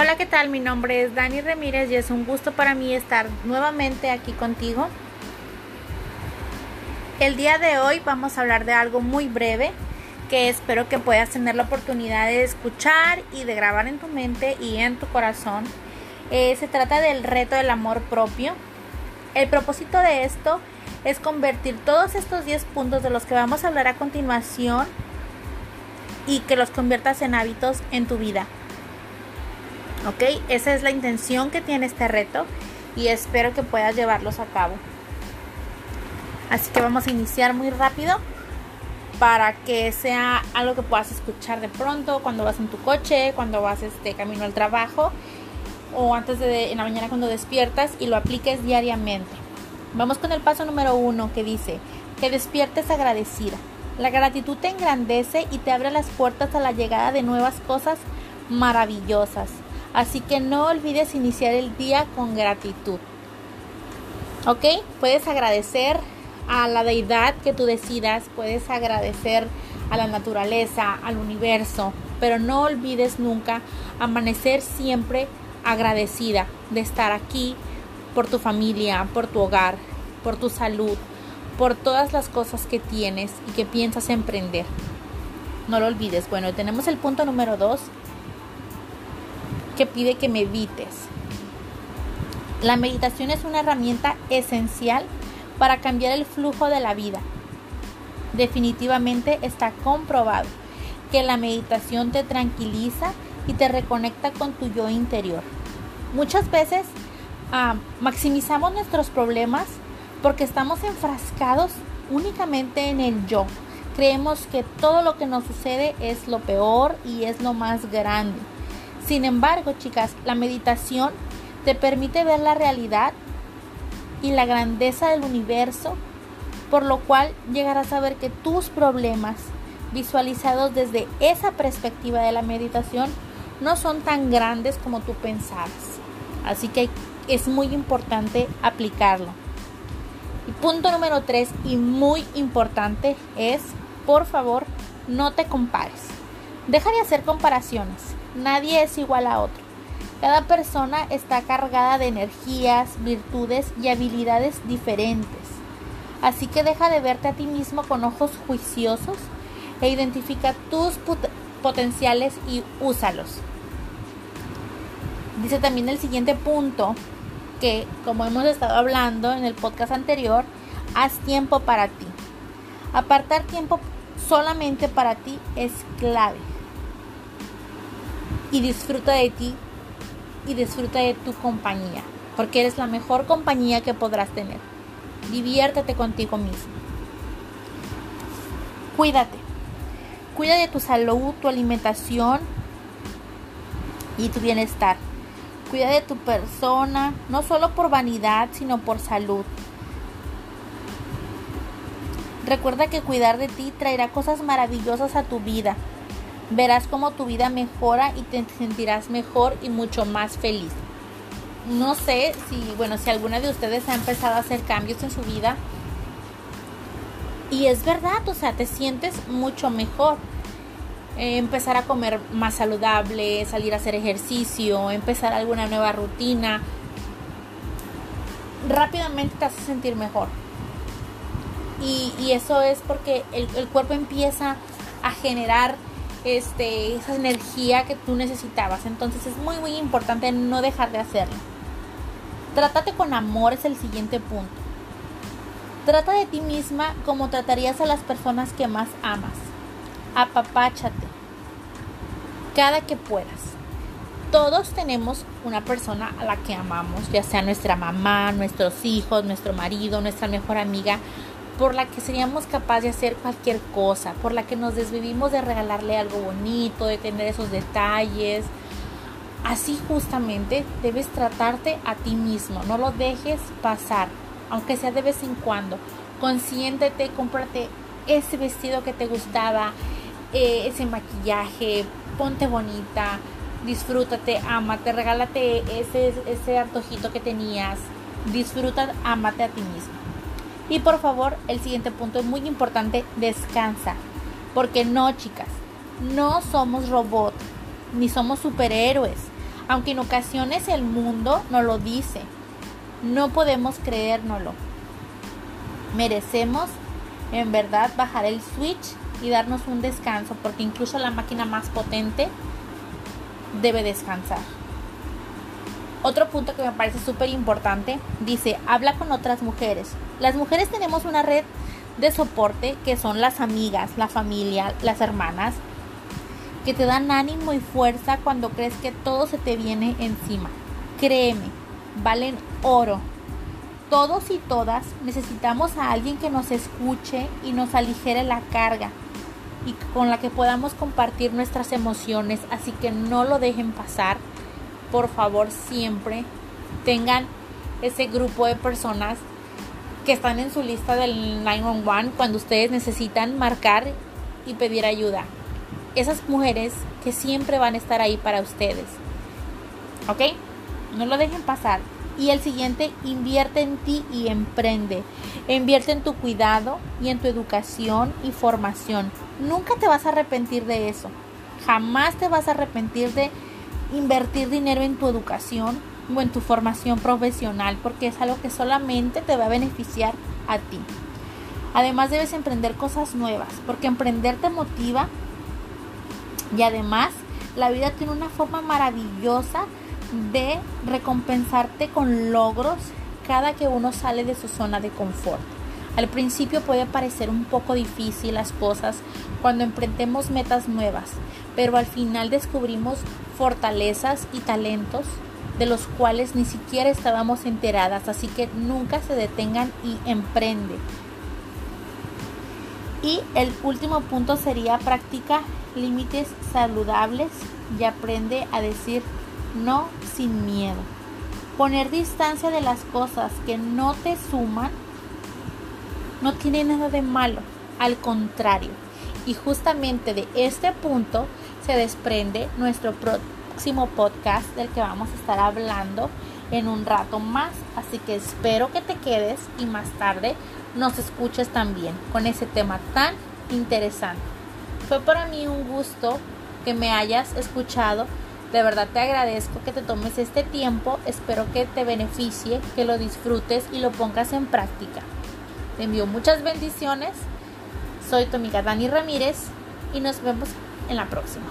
Hola, ¿qué tal? Mi nombre es Dani Ramírez y es un gusto para mí estar nuevamente aquí contigo. El día de hoy vamos a hablar de algo muy breve que espero que puedas tener la oportunidad de escuchar y de grabar en tu mente y en tu corazón. Eh, se trata del reto del amor propio. El propósito de esto es convertir todos estos 10 puntos de los que vamos a hablar a continuación y que los conviertas en hábitos en tu vida. ¿Ok? Esa es la intención que tiene este reto y espero que puedas llevarlos a cabo. Así que vamos a iniciar muy rápido para que sea algo que puedas escuchar de pronto cuando vas en tu coche, cuando vas este camino al trabajo o antes de en la mañana cuando despiertas y lo apliques diariamente. Vamos con el paso número uno que dice que despiertes agradecida. La gratitud te engrandece y te abre las puertas a la llegada de nuevas cosas maravillosas. Así que no olvides iniciar el día con gratitud. ¿Ok? Puedes agradecer a la deidad que tú decidas, puedes agradecer a la naturaleza, al universo, pero no olvides nunca amanecer siempre agradecida de estar aquí por tu familia, por tu hogar, por tu salud, por todas las cosas que tienes y que piensas emprender. No lo olvides. Bueno, tenemos el punto número dos que pide que medites. La meditación es una herramienta esencial para cambiar el flujo de la vida. Definitivamente está comprobado que la meditación te tranquiliza y te reconecta con tu yo interior. Muchas veces ah, maximizamos nuestros problemas porque estamos enfrascados únicamente en el yo. Creemos que todo lo que nos sucede es lo peor y es lo más grande. Sin embargo, chicas, la meditación te permite ver la realidad y la grandeza del universo, por lo cual llegarás a ver que tus problemas visualizados desde esa perspectiva de la meditación no son tan grandes como tú pensabas. Así que es muy importante aplicarlo. Y punto número tres y muy importante es, por favor, no te compares. Deja de hacer comparaciones. Nadie es igual a otro. Cada persona está cargada de energías, virtudes y habilidades diferentes. Así que deja de verte a ti mismo con ojos juiciosos e identifica tus potenciales y úsalos. Dice también el siguiente punto que, como hemos estado hablando en el podcast anterior, haz tiempo para ti. Apartar tiempo solamente para ti es clave y disfruta de ti y disfruta de tu compañía, porque eres la mejor compañía que podrás tener. Diviértete contigo mismo. Cuídate. Cuida de tu salud, tu alimentación y tu bienestar. Cuida de tu persona, no solo por vanidad, sino por salud. Recuerda que cuidar de ti traerá cosas maravillosas a tu vida verás cómo tu vida mejora y te sentirás mejor y mucho más feliz. No sé si, bueno, si alguna de ustedes ha empezado a hacer cambios en su vida. Y es verdad, o sea, te sientes mucho mejor. Eh, empezar a comer más saludable, salir a hacer ejercicio, empezar alguna nueva rutina. Rápidamente te hace sentir mejor. Y, eso es porque el cuerpo empieza a generar este, esa energía que tú necesitabas. Entonces es muy, muy importante no dejar de hacerlo. Trátate con amor es el siguiente punto. Trata de ti misma como tratarías a las personas que más amas. Apapáchate. Cada que puedas. Todos tenemos una persona a la que amamos, ya sea nuestra mamá, nuestros hijos, nuestro marido, nuestra mejor amiga, por la que seríamos capaces de hacer cualquier cosa, por la que nos desvivimos de regalarle algo bonito, de tener esos detalles. Así justamente debes tratarte a ti mismo, no lo dejes pasar, aunque sea de vez en cuando. Consiéntete, cómprate ese vestido que te gustaba, eh, ese maquillaje, ponte bonita, disfrútate, amate, regálate ese, ese antojito que tenías, disfruta, amate a ti mismo. Y por favor, el siguiente punto es muy importante, descansa. Porque no, chicas, no somos robots, ni somos superhéroes. Aunque en ocasiones el mundo no lo dice, no podemos creérnoslo. Merecemos en verdad bajar el switch y darnos un descanso, porque incluso la máquina más potente debe descansar. Otro punto que me parece súper importante dice, habla con otras mujeres. Las mujeres tenemos una red de soporte que son las amigas, la familia, las hermanas, que te dan ánimo y fuerza cuando crees que todo se te viene encima. Créeme, valen oro. Todos y todas necesitamos a alguien que nos escuche y nos aligere la carga y con la que podamos compartir nuestras emociones, así que no lo dejen pasar. Por favor, siempre tengan ese grupo de personas que están en su lista del 911 cuando ustedes necesitan marcar y pedir ayuda. Esas mujeres que siempre van a estar ahí para ustedes. ¿Ok? No lo dejen pasar. Y el siguiente, invierte en ti y emprende. Invierte en tu cuidado y en tu educación y formación. Nunca te vas a arrepentir de eso. Jamás te vas a arrepentir de invertir dinero en tu educación o en tu formación profesional porque es algo que solamente te va a beneficiar a ti. Además debes emprender cosas nuevas porque emprender te motiva y además la vida tiene una forma maravillosa de recompensarte con logros cada que uno sale de su zona de confort. Al principio puede parecer un poco difícil las cosas cuando emprendemos metas nuevas, pero al final descubrimos fortalezas y talentos de los cuales ni siquiera estábamos enteradas, así que nunca se detengan y emprende. Y el último punto sería practica límites saludables y aprende a decir no sin miedo. Poner distancia de las cosas que no te suman no tiene nada de malo, al contrario. Y justamente de este punto se desprende nuestro próximo podcast del que vamos a estar hablando en un rato más. Así que espero que te quedes y más tarde nos escuches también con ese tema tan interesante. Fue para mí un gusto que me hayas escuchado. De verdad te agradezco que te tomes este tiempo. Espero que te beneficie, que lo disfrutes y lo pongas en práctica. Te envío muchas bendiciones. Soy tu amiga Dani Ramírez y nos vemos en la próxima.